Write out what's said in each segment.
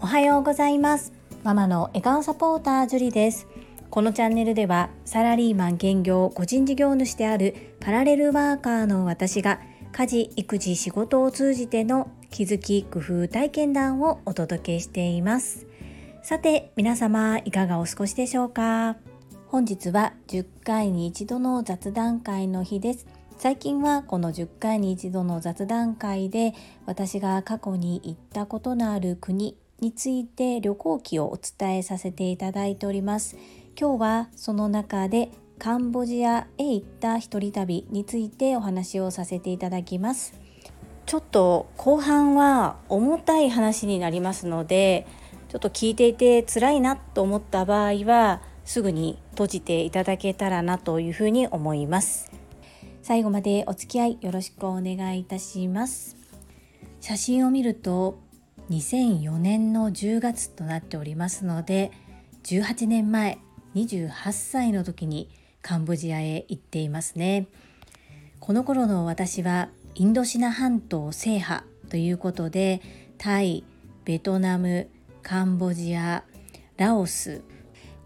おはようございます。ママの笑顔サポータージュリです。このチャンネルではサラリーマン兼業個人事業主であるパラレルワーカーの私が家事育児仕事を通じての気づき工夫体験談をお届けしています。さて皆様いかがお過ごしでしょうか？本日は10回に一度の雑談会の日です。最近はこの10回に一度の雑談会で私が過去に行ったことのある国について旅行記をお伝えさせていただいております。今日はその中でカンボジアへ行った一人旅についてお話をさせていただきます。ちょっと後半は重たい話になりますのでちょっと聞いていて辛いなと思った場合はすぐに閉じていただけたらなというふうに思います。最後までお付き合いよろしくお願いいたします。写真を見ると2004年の10月となっておりますので18年前28歳の時にカンボジアへ行っていますね。この頃の私はインドシナ半島制覇ということでタイベトナムカンボジアラオス。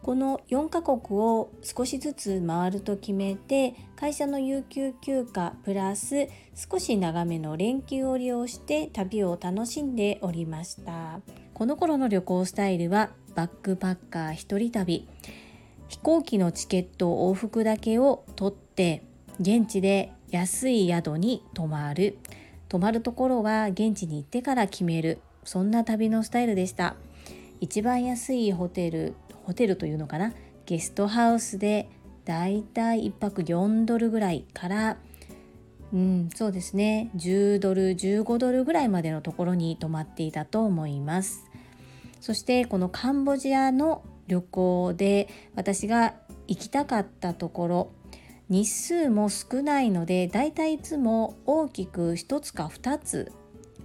この4カ国を少しずつ回ると決めて会社の有給休暇プラス少し長めの連休を利用して旅を楽しんでおりました。この頃の旅行スタイルはバックパッカー一人旅飛行機のチケット往復だけを取って現地で安い宿に泊まる。泊まるところは現地に行ってから決める。そんな旅のスタイルでした。一番安いホテルホテルというのかな？ゲストハウスでだいたい1泊4ドルぐらいからうんそうですね。10ドル15ドルぐらいまでのところに泊まっていたと思います。そしてこのカンボジアの旅行で私が行きたかったところ日数も少ないのでだいたいいつも大きく1つか2つ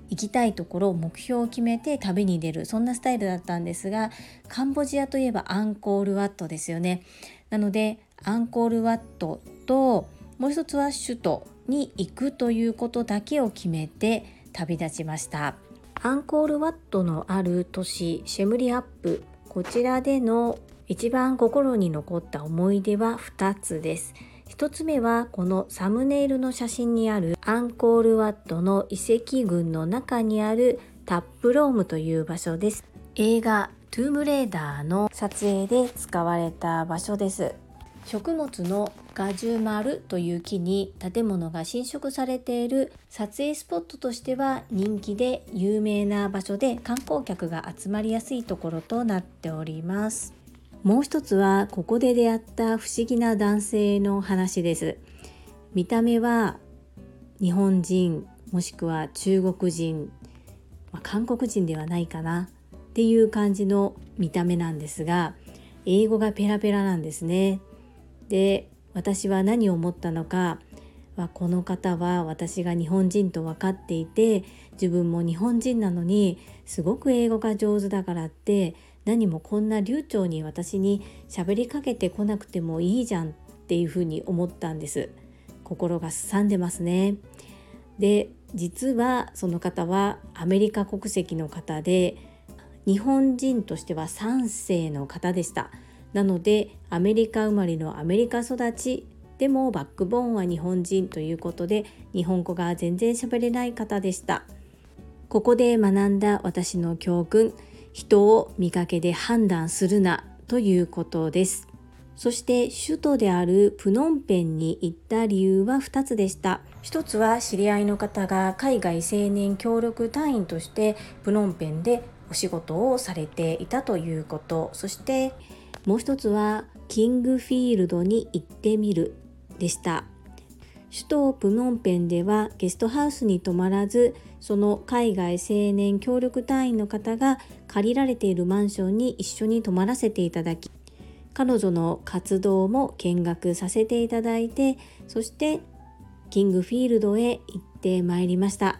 行きたいところを目標を決めて旅に出るそんなスタイルだったんですがカンボジアといえばアンコールワットですよね。なのでアンコールワットともう一つは首都に行くということだけを決めて旅立ちました。アンコールワットのある都市シェムリアップ。こちらでの一番心に残った思い出は2つです。1つ目はこのサムネイルの写真にあるアンコールワットの遺跡群の中にあるタップロームという場所です。映画トゥームレーダーの撮影で使われた場所です。食物のガジュマルという木に建物が侵食されている。撮影スポットとしては人気で有名な場所で観光客が集まりやすいところとなっております。もう一つはここで出会った不思議な男性の話です。見た目は日本人もしくは中国人、まあ、韓国人ではないかなっていう感じの見た目なんですが英語がペラペラなんですね。で私は何を思ったのかはこの方は私が日本人と分かっていて自分も日本人なのにすごく英語が上手だからって何もこんな流暢に私に喋りかけてこなくてもいいじゃんっていうふうに思ったんです。心がすさんでますね。で実はその方はアメリカ国籍の方で日本人としては3世の方でした。なのでアメリカ生まれのアメリカ育ちでもバックボーンは日本人ということで日本語が全然喋れない方でした。ここで学んだ私の教訓人を見かけで判断するなということです。そして首都であるプノンペンに行った理由は2つでした。一つは知り合いの方が海外青年協力隊員としてプノンペンでお仕事をされていたということ。そしてもう一つはキングフィールドに行ってみるでした。首都プノンペンではゲストハウスに泊まらずその海外青年協力隊員の方が借りられているマンションに一緒に泊まらせていただき彼女の活動も見学させていただいてそしてキングフィールドへ行ってまいりました。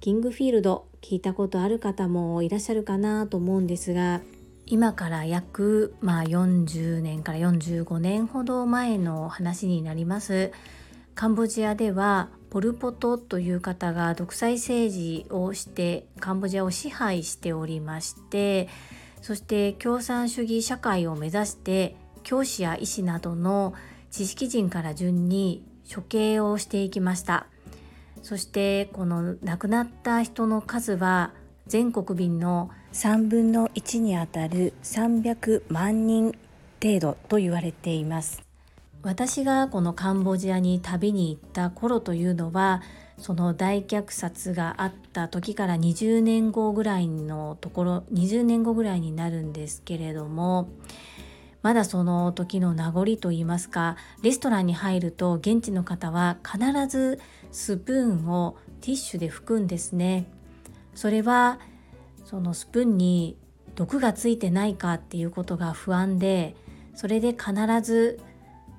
キングフィールド聞いたことある方もいらっしゃるかなと思うんですが今から約、まあ、40年から45年ほど前の話になります。カンボジアではポル・ポトという方が独裁政治をしてカンボジアを支配しておりましてそして共産主義社会を目指して教師や医師などの知識人から順に処刑をしていきました。そしてこの亡くなった人の数は全国民の3分の1にあたる300万人程度と言われています。私がこのカンボジアに旅に行った頃というのはその大虐殺があった時から20年後ぐらいのところ20年後ぐらいになるんですけれどもまだその時の名残といいますかレストランに入ると現地の方は必ずスプーンをティッシュで拭くんですね。それはそのスプーンに毒がついてないかっていうことが不安でそれで必ず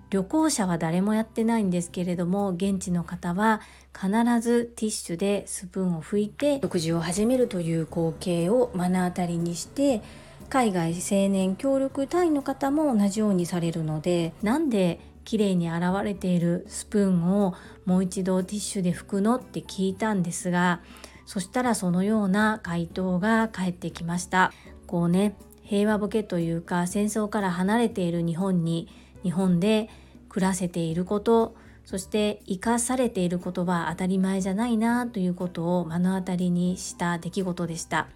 旅行者は誰もやってないんですけれども現地の方は必ずティッシュでスプーンを拭いて食事を始めるという光景を目の当たりにして海外青年協力隊員の方も同じようにされるのでなんで綺麗に洗われているスプーンをもう一度ティッシュで拭くのって聞いたんですがそしたらそのような回答が返ってきました。こうね平和ボケというか戦争から離れている日本に日本で暮らせていることそして生かされていることは当たり前じゃないなということを目の当たりにした出来事でした。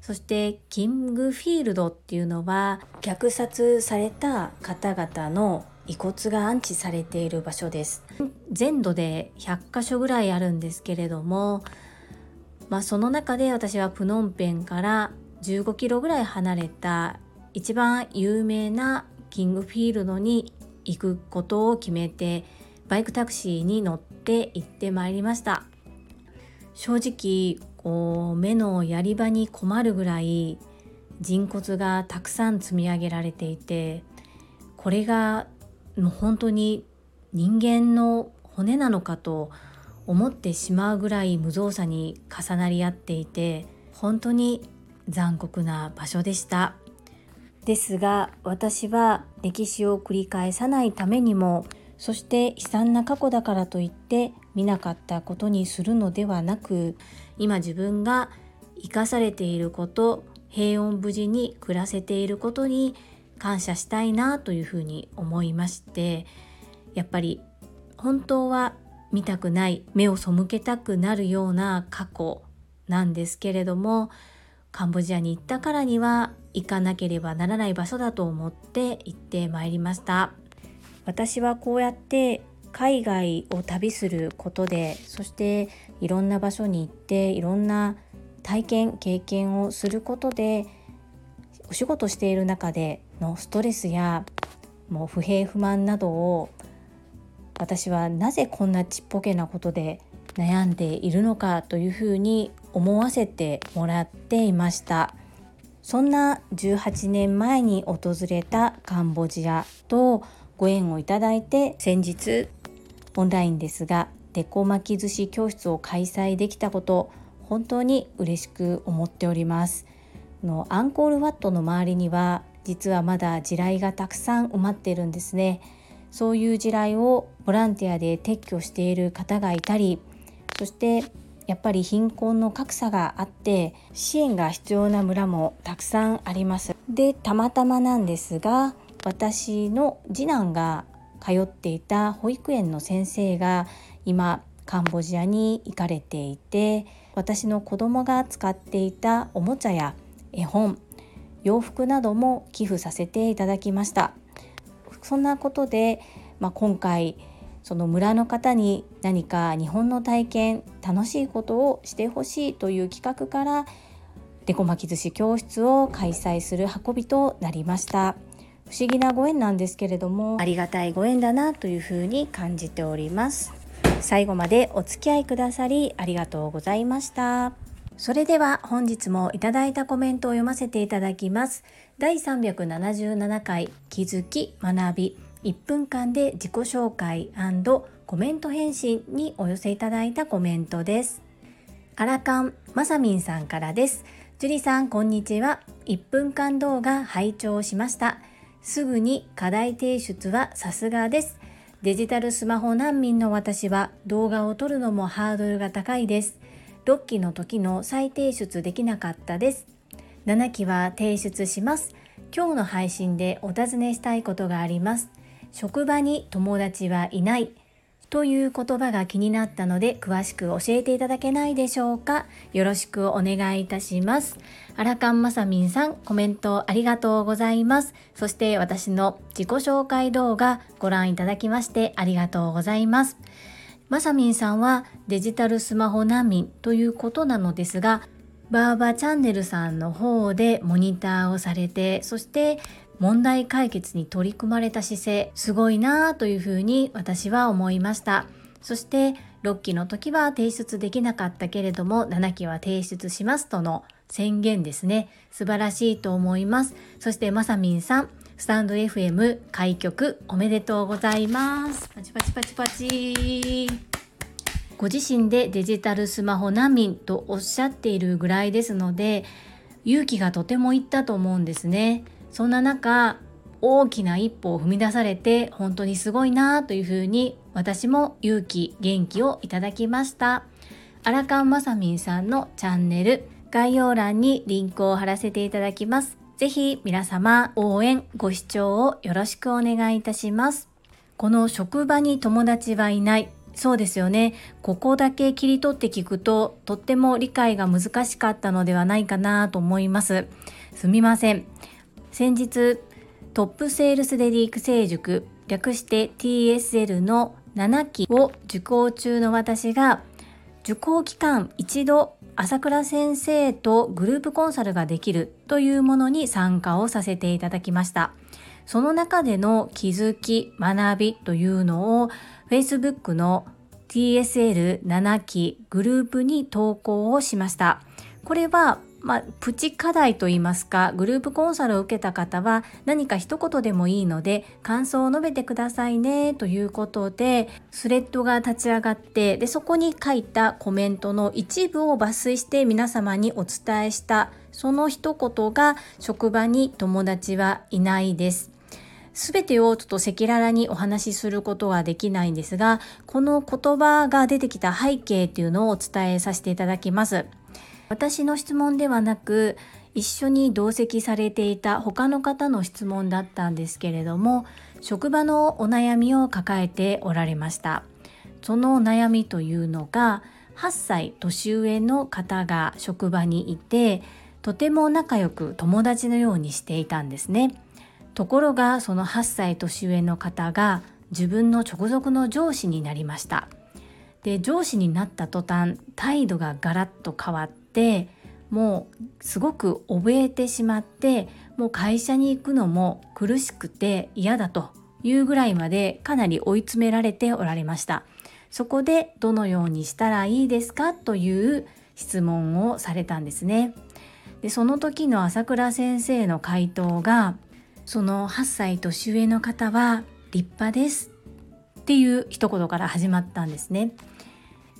そしてキングフィールドっていうのは虐殺された方々の遺骨が安置されている場所です。全土で100カ所ぐらいあるんですけれどもまあその中で私はプノンペンから15キロぐらい離れた一番有名なキングフィールドに行くことを決めてバイクタクシーに乗って行ってまいりました。正直こう目のやり場に困るぐらい人骨がたくさん積み上げられていてこれがもう本当に人間の骨なのかと思ってしまうぐらい無造作に重なり合っていて本当に残酷な場所でした。ですが私は歴史を繰り返さないためにもそして悲惨な過去だからといって見なかったことにするのではなく今自分が生かされていること平穏無事に暮らせていることに感謝したいなというふうに思いましてやっぱり本当は見たくない目を背けたくなるような過去なんですけれどもカンボジアに行ったからには行かなければならない場所だと思って行ってまいりました。私はこうやって海外を旅することでそしていろんな場所に行っていろんな体験経験をすることでお仕事している中でのストレスやもう不平不満などを私はなぜこんなちっぽけなことで悩んでいるのかというふうに思わせてもらっていました。そんな18年前に訪れたカンボジアとご縁をいただいて先日オンラインですがデコ巻き寿司教室を開催できたこと本当に嬉しく思っております。のアンコールワットの周りには実はまだ地雷がたくさん埋まっているんですね。そういう地雷をボランティアで撤去している方がいたりそしてやっぱり貧困の格差があって支援が必要な村もたくさんあります。でたまたまなんですが私の次男が通っていた保育園の先生が今カンボジアに行かれていて私の子供が使っていたおもちゃや絵本洋服なども寄付させていただきました。そんなことで、まあ、今回その村の方に何か日本の体験楽しいことをしてほしいという企画からデコ巻き寿司教室を開催する運びとなりました。不思議なご縁なんですけれどもありがたいご縁だなというふうに感じております。最後までお付き合いくださりありがとうございました。それでは本日もいただいたコメントを読ませていただきます第377回気づき学び1分間で自己紹介コメント返信にお寄せいただいたコメントです。アラカンまさみんさんからです。樹里さん、こんにちは。1分間動画拝聴しました。すぐに課題提出はさすがです。デジタルスマホ難民の私は動画を撮るのもハードルが高いです。6期の時の再提出できなかったです。7期は提出します。今日の配信でお尋ねしたいことがあります。職場に友達はいない。という言葉が気になったので詳しく教えていただけないでしょうかよろしくお願いいたしますアラカンマサミンさんコメントありがとうございますそして私の自己紹介動画ご覧いただきましてありがとうございますマサミンさんはデジタルスマホ難民ということなのですがバーバーチャンネルさんの方でモニターをされてそして問題解決に取り組まれた姿勢すごいなぁというふうに私は思いました。そして6期の時は提出できなかったけれども7期は提出しますとの宣言ですね。素晴らしいと思います。そしてまさみんさんスタンド FM 開局おめでとうございます。パチパチパチパチ。ご自身でデジタルスマホ難民とおっしゃっているぐらいですので勇気がとてもいったと思うんですね。そんな中大きな一歩を踏み出されて本当にすごいなというふうに私も勇気元気をいただきました。アラカンマサミンさんのチャンネル概要欄にリンクを貼らせていただきます。ぜひ皆様応援ご視聴をよろしくお願いいたします。この職場に友達はいない。そうですよね。ここだけ切り取って聞くととっても理解が難しかったのではないかなと思います。すみません。先日トップセールスレディ育成塾略して TSL の7期を受講中の私が受講期間一度朝倉先生とグループコンサルができるというものに参加をさせていただきました。その中での気づき、学びというのを Facebook の TSL7 期グループに投稿をしました。これはまあ、プチ課題といいますかグループコンサルを受けた方は何か一言でもいいので感想を述べてくださいねということでスレッドが立ち上がってでそこに書いたコメントの一部を抜粋して皆様にお伝えしたその一言が職場に友達はいないです。すべてをちょっと赤裸々にお話しすることはできないんですが、この言葉が出てきた背景っていうのをお伝えさせていただきます。私の質問ではなく一緒に同席されていた他の方の質問だったんですけれども職場のお悩みを抱えておられました。その悩みというのが8歳年上の方が職場にいてとても仲良く友達のようにしていたんですね。ところがその8歳年上の方が自分の直属の上司になりました。で上司になった途端態度がガラッと変わってってもうすごく怯えてしまってもう会社に行くのも苦しくて嫌だというぐらいまでかなり追い詰められておられました。そこでどのようにしたらいいですかという質問をされたんですね。でその時の朝倉先生の回答がその8歳年上の方は立派ですっていう一言から始まったんですね。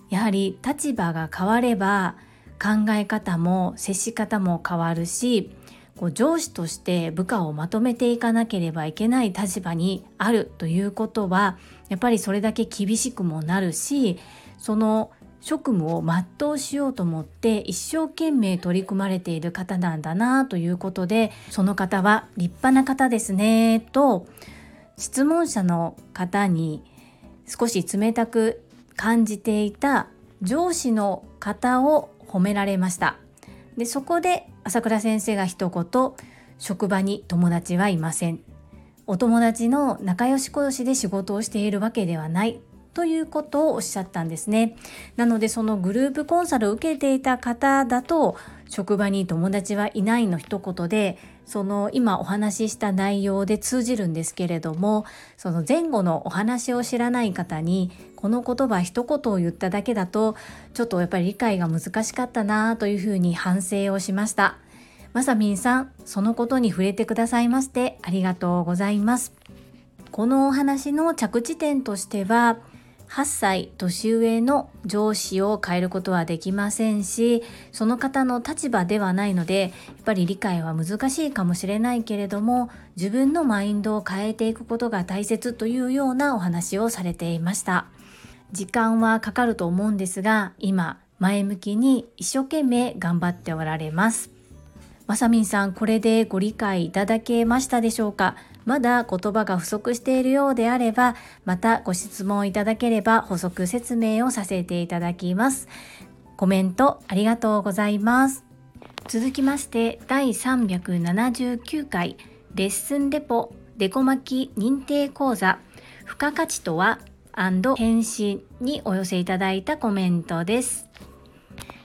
やはり立場が変われば考え方も接し方も変わるしこう上司として部下をまとめていかなければいけない立場にあるということはやっぱりそれだけ厳しくもなるしその職務を全うしようと思って一生懸命取り組まれている方なんだなということでその方は立派な方ですねと質問者の方に少し冷たく感じていた上司の方を褒められました。でそこで朝倉先生が一言職場に友達はいません。お友達の仲良し小良しで仕事をしているわけではないということをおっしゃったんですね。なのでそのグループコンサルを受けていた方だと職場に友達はいないの一言でその今お話しした内容で通じるんですけれどもその前後のお話を知らない方にこの言葉一言を言っただけだとちょっとやっぱり理解が難しかったなというふうに反省をしました。まさみんさんそのことに触れてくださいましてありがとうございます。このお話の着地点としては8歳年上の上司を変えることはできませんしその方の立場ではないのでやっぱり理解は難しいかもしれないけれども自分のマインドを変えていくことが大切というようなお話をされていました。時間はかかると思うんですが今前向きに一生懸命頑張っておられます。まさみんさんこれでご理解いただけましたでしょうか？まだ言葉が不足しているようであれば、またご質問いただければ補足説明をさせていただきます。コメントありがとうございます。続きまして第379回レッスンレポデコ巻き認定講座付加価値とは返信にお寄せいただいたコメントです。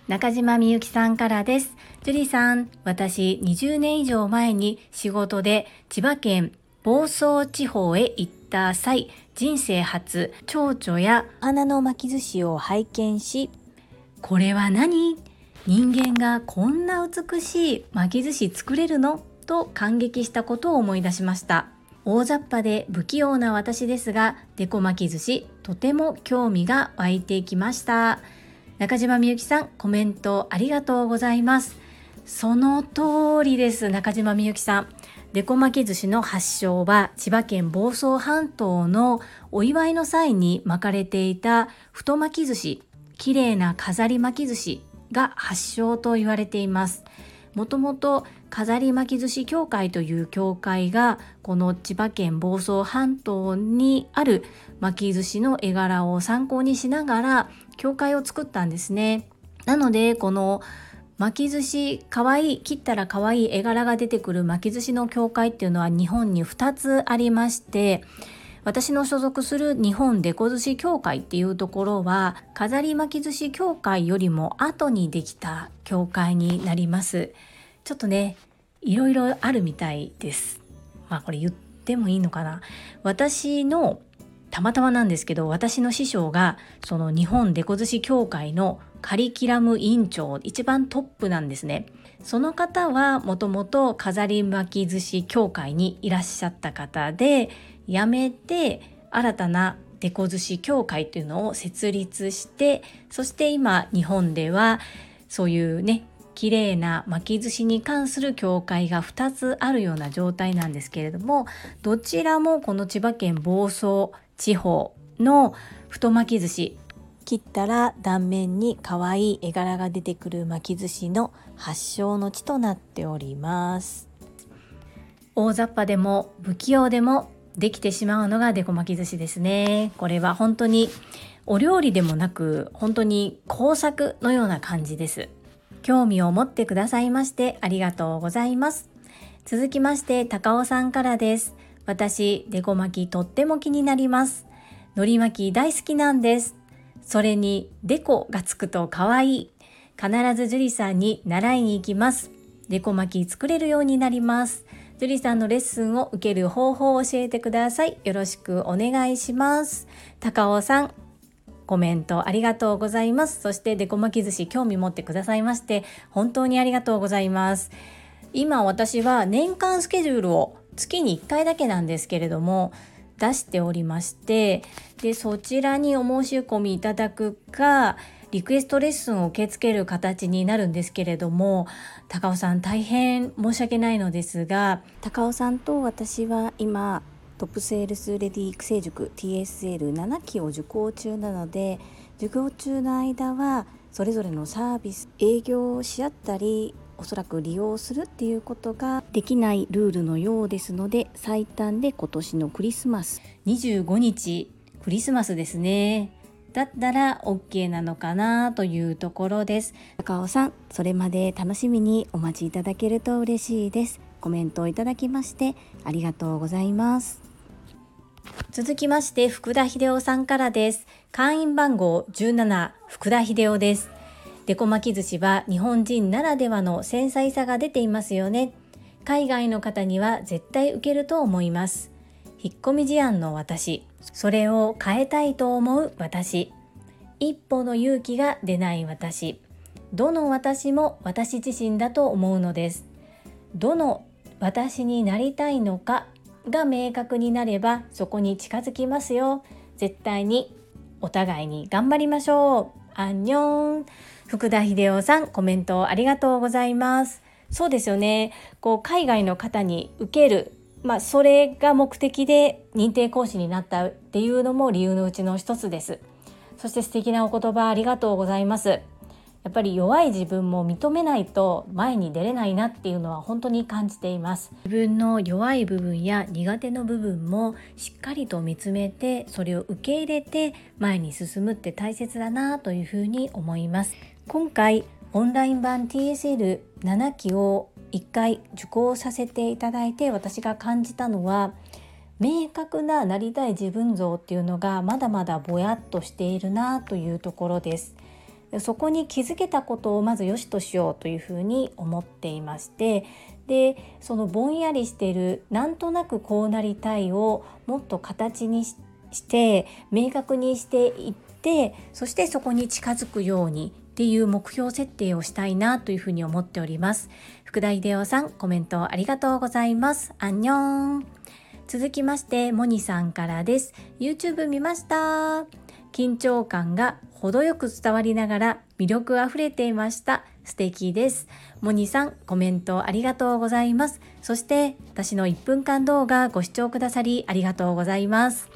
中島みゆきさんからです。ジュリさん、私20年以上前に仕事で千葉県房総地方へ行った際、人生初、蝶々や花の巻き寿司を拝見し、これは何？人間がこんな美しい巻き寿司作れるの？と感激したことを思い出しました。大雑把で不器用な私ですが、デコ巻き寿司、とても興味が湧いてきました。中島みゆきさん、コメントありがとうございます。その通りです、中島みゆきさん。デコ巻き寿司の発祥は千葉県房総半島のお祝いの際に巻かれていた太巻き寿司、綺麗な飾り巻き寿司が発祥と言われています。もともと飾り巻き寿司協会という協会がこの千葉県房総半島にある巻き寿司の絵柄を参考にしながら協会を作ったんですね。なのでこの巻き寿司かわいい切ったらかわいい絵柄が出てくる巻き寿司の協会っていうのは日本に2つありまして私の所属する日本デコ寿司協会っていうところは飾り巻き寿司協会よりも後にできた協会になります。ちょっとねいろいろあるみたいです。まあこれ言ってもいいのかな。私のたまたまなんですけど私の師匠がその日本デコ寿司協会のカリキュラム委員長一番トップなんですね。その方はもともと飾り巻き寿司協会にいらっしゃった方で辞めて新たなデコ寿司協会というのを設立してそして今日本ではそういうね綺麗な巻き寿司に関する協会が2つあるような状態なんですけれどもどちらもこの千葉県房総地方の太巻き寿司切ったら断面に可愛い絵柄が出てくる巻き寿司の発祥の地となっております。大雑把でも不器用でもできてしまうのがデコ巻き寿司ですね。これは本当にお料理でもなく本当に工作のような感じです。興味を持ってくださいましてありがとうございます。続きまして高尾さんからです。私デコ巻きとっても気になります。海苔巻き大好きなんです。それにデコがつくと可愛い。必ず樹里さんに習いに行きます。デコ巻き作れるようになります。樹里さんのレッスンを受ける方法を教えてください。よろしくお願いします。高尾さん、コメントありがとうございます。そしてデコ巻き寿司興味持ってくださいまして本当にありがとうございます。今私は年間スケジュールを月に1回だけなんですけれども出しておりましてでそちらにお申し込みいただくかリクエストレッスンを受け付ける形になるんですけれども高尾さん大変申し訳ないのですが高尾さんと私は今トップセールスレディ育成塾 TSL7 期を受講中なので授業中の間はそれぞれのサービス営業をし合ったりおそらく利用するっていうことができないルールのようですので最短で今年のクリスマス。25日クリスマスですね。だったら OK なのかなというところです。高尾さんそれまで楽しみにお待ちいただけると嬉しいです。コメントをいただきましてありがとうございます。続きまして福田秀夫さんからです。会員番号17福田秀夫です。デコ巻き寿司は日本人ならではの繊細さが出ていますよね。海外の方には絶対受けると思います。引っ込み思案の私、それを変えたいと思う私、一歩の勇気が出ない私、どの私も私自身だと思うのです。どの私になりたいのかが明確になればそこに近づきますよ。絶対にお互いに頑張りましょう。アンニョン。福田秀夫さんコメントありがとうございます。そうですよね。こう海外の方に受けるまあ、それが目的で認定講師になったっていうのも理由のうちの一つです。そして素敵なお言葉ありがとうございます。やっぱり弱い自分も認めないと前に出れないなっていうのは本当に感じています。自分の弱い部分や苦手の部分もしっかりと見つめてそれを受け入れて前に進むって大切だなというふうに思います。今回オンライン版 TSL 7期を1回受講させていただいて私が感じたのは明確ななりたい自分像っていうのがまだまだぼやっとしているなというところです。そこに気づけたことをまず良しとしようというふうに思っていましてでそのぼんやりしているなんとなくこうなりたいをもっと形にして明確にしていってそしてそこに近づくようにっていう目標設定をしたいなというふうに思っております。福田秀夫さんコメントありがとうございます。アンニョン。続きましてモニさんからです。YouTube 見ました。緊張感が程よく伝わりながら魅力あふれていました。素敵です。モニさんコメントありがとうございます。そして私の1分間動画ご視聴くださりありがとうございます。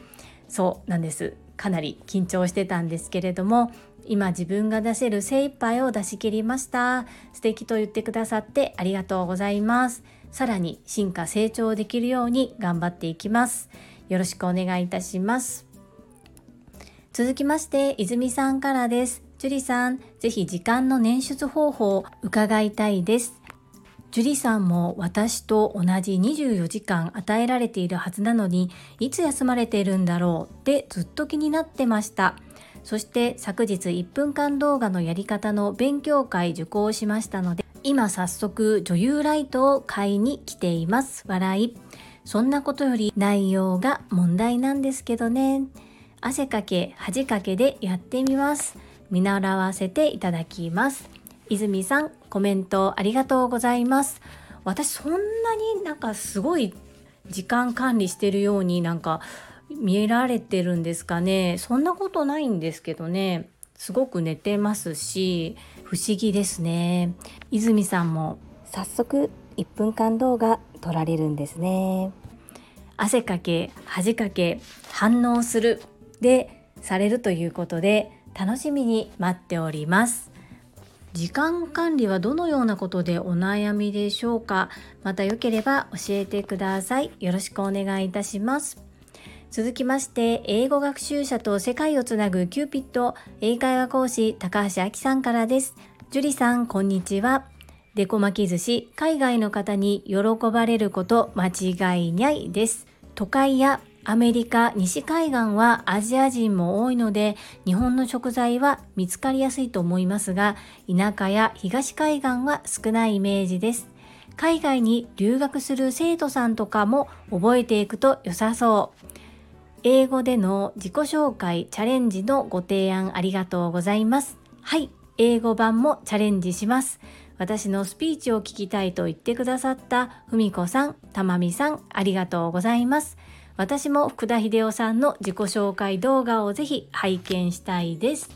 そうなんです。かなり緊張してたんですけれども今自分が出せる精一杯を出し切りました。素敵と言ってくださってありがとうございます。さらに進化成長できるように頑張っていきます。よろしくお願いいたします。続きまして泉さんからです。樹里さんぜひ時間の捻出方法を伺いたいです。樹里さんも私と同じ24時間与えられているはずなのにいつ休まれているんだろうってずっと気になってました。そして昨日1分間動画のやり方の勉強会受講しましたので今早速女優ライトを買いに来ています。笑い。そんなことより内容が問題なんですけどね。汗かけ恥かけでやってみます。見習わせていただきます。泉さんコメントありがとうございます。私そんなになんかすごい時間管理してるようになんか見られてるんですかね。そんなことないんですけどね。すごく寝てますし不思議ですね。泉さんも。早速1分間動画撮られるんですね。汗かけ恥かけ反応する。でされるということで楽しみに待っております。時間管理はどのようなことでお悩みでしょうか。またよければ教えてください。よろしくお願いいたします続きまして英語学習者と世界をつなぐキューピット英会話講師高橋明さんからです。樹里さんこんにちは。デコ巻き寿司海外の方に喜ばれること間違いないです。都会やアメリカ西海岸はアジア人も多いので日本の食材は見つかりやすいと思いますが田舎や東海岸は少ないイメージです。海外に留学する生徒さんとかも覚えていくと良さそう。英語での自己紹介チャレンジのご提案ありがとうございます。はい、英語版もチャレンジします。私のスピーチを聞きたいと言ってくださったふみこさん、たまみさん、ありがとうございます。私も福田秀夫さんの自己紹介動画をぜひ拝見したいです。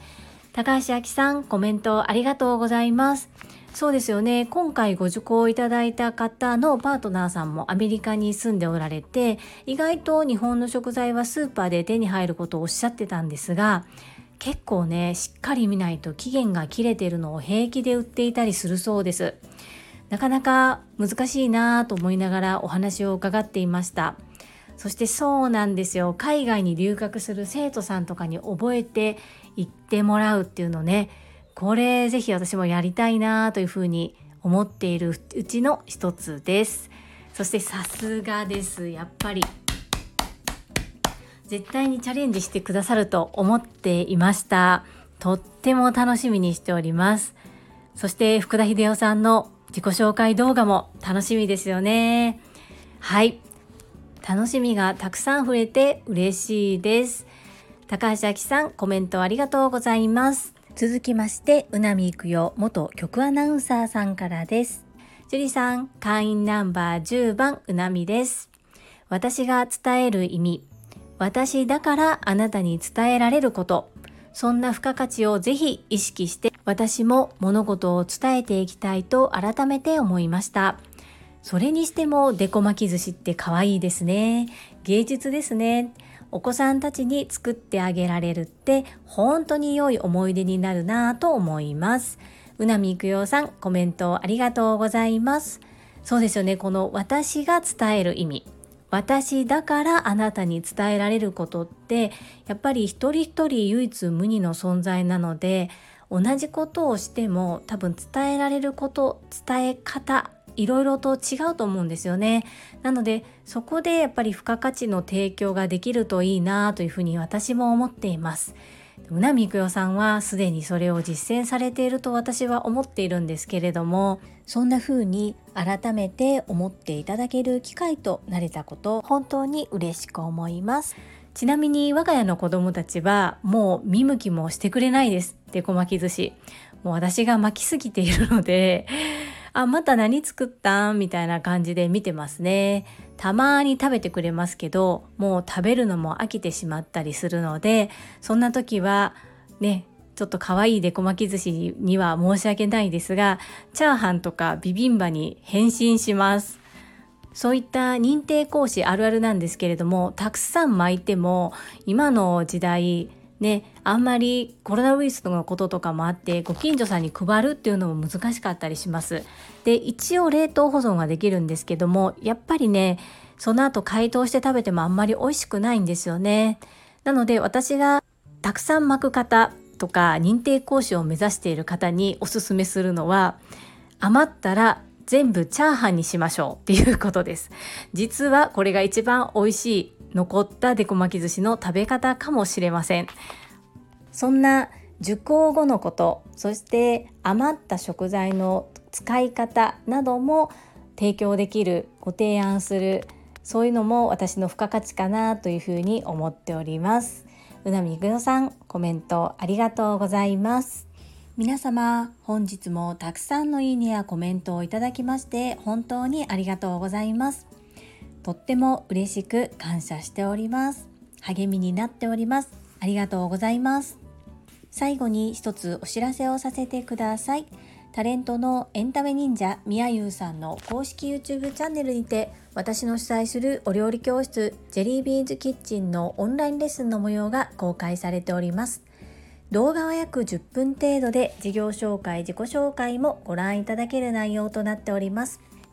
高橋明さん、コメントありがとうございます。そうですよね。今回ご受講いただいた方のパートナーさんもアメリカに住んでおられて意外と日本の食材はスーパーで手に入ることをおっしゃってたんですが結構ねしっかり見ないと期限が切れてるのを平気で売っていたりするそうです。なかなか難しいなぁと思いながらお話を伺っていました。そしてそうなんですよ。海外に留学する生徒さんとかに覚えて行ってもらうっていうのねこれぜひ私もやりたいなというふうに思っているうちの一つです。そしてさすがですやっぱり。絶対にチャレンジしてくださると思っていました。とっても楽しみにしております。そして福田秀夫さんの自己紹介動画も楽しみですよね。はい。楽しみがたくさん増えて嬉しいです。高橋明さんコメントありがとうございます。続きまして、うなみいくよ元局アナウンサーさんからです。樹里さん、会員ナンバー10番うなみです。私が伝える意味、私だからあなたに伝えられること、そんな付加価値をぜひ意識して私も物事を伝えていきたいと改めて思いました。それにしてもデコ巻き寿司って可愛いですね。芸術ですね。お子さんたちに作ってあげられるって本当に良い思い出になるなぁと思います。うなみいくよさんコメントありがとうございます。そうですよね。この私が伝える意味。私だからあなたに伝えられることってやっぱり一人一人唯一無二の存在なので同じことをしても多分伝えられること伝え方いろいろと違うと思うんですよね。なのでそこでやっぱり付加価値の提供ができるといいなというふうに私も思っています。うなみくよさんはすでにそれを実践されていると私は思っているんですけれどもそんな風に改めて思っていただける機会となれたこと本当に嬉しく思います。ちなみに我が家の子供たちはもう見向きもしてくれないですデコ巻き寿司。もう私が巻きすぎているのであ、また何作ったん？みたいな感じで見てますね。たまに食べてくれますけど、もう食べるのも飽きてしまったりするので、そんな時はね、ちょっと可愛いデコ巻き寿司には申し訳ないですが、チャーハンとかビビンバに変身します。そういった認定講師あるあるなんですけれども、たくさん巻いても、今の時代、ね、あんまりコロナウイルスのこととかもあってご近所さんに配るっていうのも難しかったりします。で一応冷凍保存ができるんですけどもやっぱりねその後解凍して食べてもあんまり美味しくないんですよね。なので私がたくさん巻く方とか認定講師を目指している方におすすめするのは余ったら全部チャーハンにしましょうっていうことです。実はこれが一番美味しい残ったデコ巻き寿司の食べ方かもしれません。そんな受講後のことそして余った食材の使い方なども提供できるご提案するそういうのも私の付加価値かなというふうに思っております。うなみぐのさんコメントありがとうございます。皆様本日もたくさんのいいねやコメントをいただきまして本当にありがとうございます。とっても嬉しく感謝しております。励みになっております。ありがとうございます。最後に一つお知らせをさせてください。タレントのエンタメ忍者みやゆうさんの公式 YouTube チャンネルにて私の主催するお料理教室ジェリービーンズキッチンのオンラインレッスンの模様が公開されております。動画は約10分程度で事業紹介自己紹介もご覧いただける内容となっております。